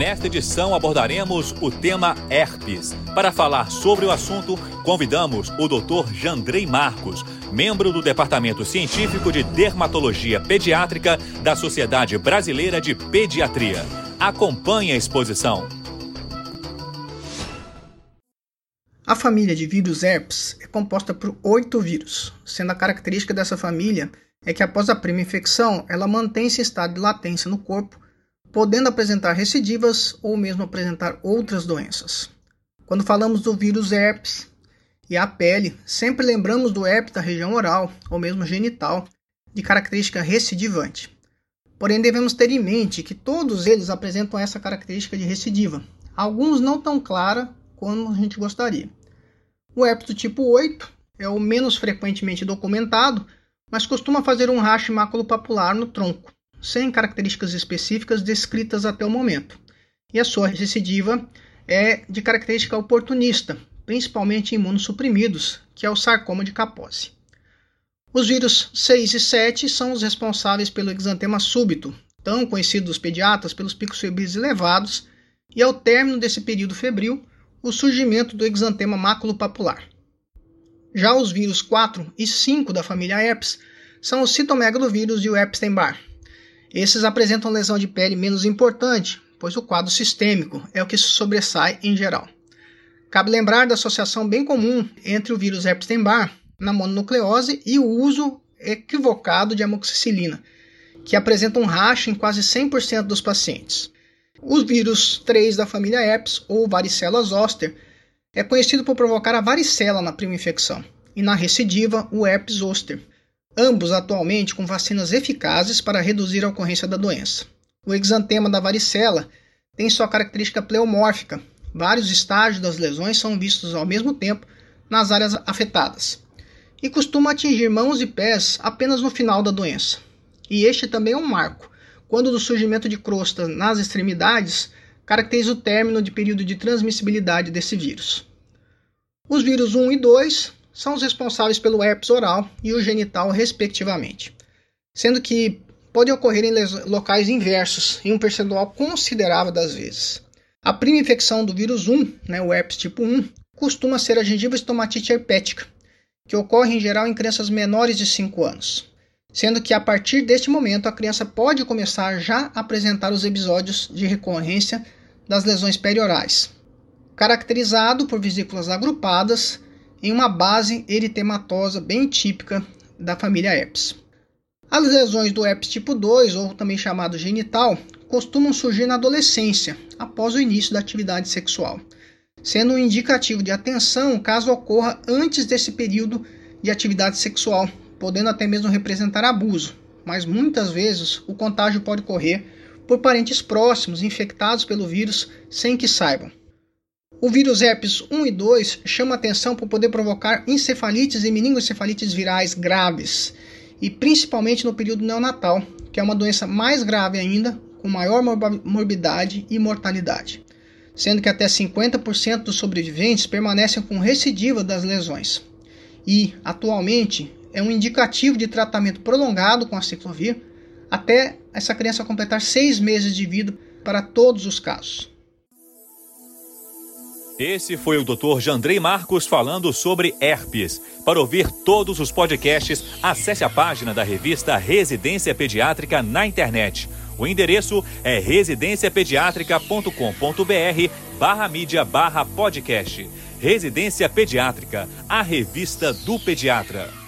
Nesta edição abordaremos o tema herpes. Para falar sobre o assunto, convidamos o Dr. Jandrei Marcos, membro do Departamento Científico de Dermatologia Pediátrica da Sociedade Brasileira de Pediatria. Acompanhe a exposição. A família de vírus herpes é composta por oito vírus, sendo a característica dessa família é que após a primeira infecção, ela mantém-se em estado de latência no corpo podendo apresentar recidivas ou mesmo apresentar outras doenças. Quando falamos do vírus herpes e a pele, sempre lembramos do herpes da região oral ou mesmo genital, de característica recidivante. Porém, devemos ter em mente que todos eles apresentam essa característica de recidiva, alguns não tão clara como a gente gostaria. O herpes do tipo 8 é o menos frequentemente documentado, mas costuma fazer um racho maculopapular no tronco, sem características específicas descritas até o momento. E a sua recidiva é de característica oportunista, principalmente em imunossuprimidos, que é o sarcoma de Kaposi. Os vírus 6 e 7 são os responsáveis pelo exantema súbito, tão conhecido dos pediatras pelos picos febris elevados, e ao término desse período febril, o surgimento do exantema maculopapular. Já os vírus 4 e 5 da família herpes são o citomegalovírus e o Epstein-Barr. Esses apresentam lesão de pele menos importante, pois o quadro sistêmico é o que sobressai em geral. Cabe lembrar da associação bem comum entre o vírus Epstein-Barr na mononucleose e o uso equivocado de amoxicilina, que apresenta um racho em quase 100% dos pacientes. O vírus 3 da família herpes, ou varicela zoster, é conhecido por provocar a varicela na prima infecção, e na recidiva, o herpes zoster, ambos atualmente com vacinas eficazes para reduzir a ocorrência da doença. O exantema da varicela tem sua característica pleomórfica. Vários estágios das lesões são vistos ao mesmo tempo nas áreas afetadas e costuma atingir mãos e pés apenas no final da doença. E este também é um marco, quando do surgimento de crosta nas extremidades caracteriza o término de período de transmissibilidade desse vírus. Os vírus 1 e 2 são os responsáveis pelo herpes oral e o genital, respectivamente, sendo que pode ocorrer em locais inversos em um percentual considerável das vezes. A prima infecção do vírus 1, né, o herpes tipo 1, costuma ser a gengiva estomatite herpética, que ocorre em geral em crianças menores de 5 anos, sendo que a partir deste momento a criança pode começar já a apresentar os episódios de recorrência das lesões periorais, caracterizado por vesículas agrupadas em uma base eritematosa bem típica da família herpes. As lesões do herpes tipo 2, ou também chamado genital, costumam surgir na adolescência, após o início da atividade sexual, sendo um indicativo de atenção caso ocorra antes desse período de atividade sexual, podendo até mesmo representar abuso, mas muitas vezes o contágio pode ocorrer por parentes próximos infectados pelo vírus sem que saibam. O vírus herpes 1 e 2 chama atenção por poder provocar encefalites e meningoencefalites virais graves, e principalmente no período neonatal, que é uma doença mais grave ainda, com maior morbidade e mortalidade, sendo que até 50% dos sobreviventes permanecem com recidiva das lesões. E, atualmente, é um indicativo de tratamento prolongado com a ciclovir até essa criança completar seis meses de vida para todos os casos. Esse foi o Dr. Jandrei Marcos falando sobre herpes. Para ouvir todos os podcasts, acesse a página da revista Residência Pediátrica na internet. O endereço é residenciapediatrica.com.br barra mídia barra podcast. Residência Pediátrica, a revista do pediatra.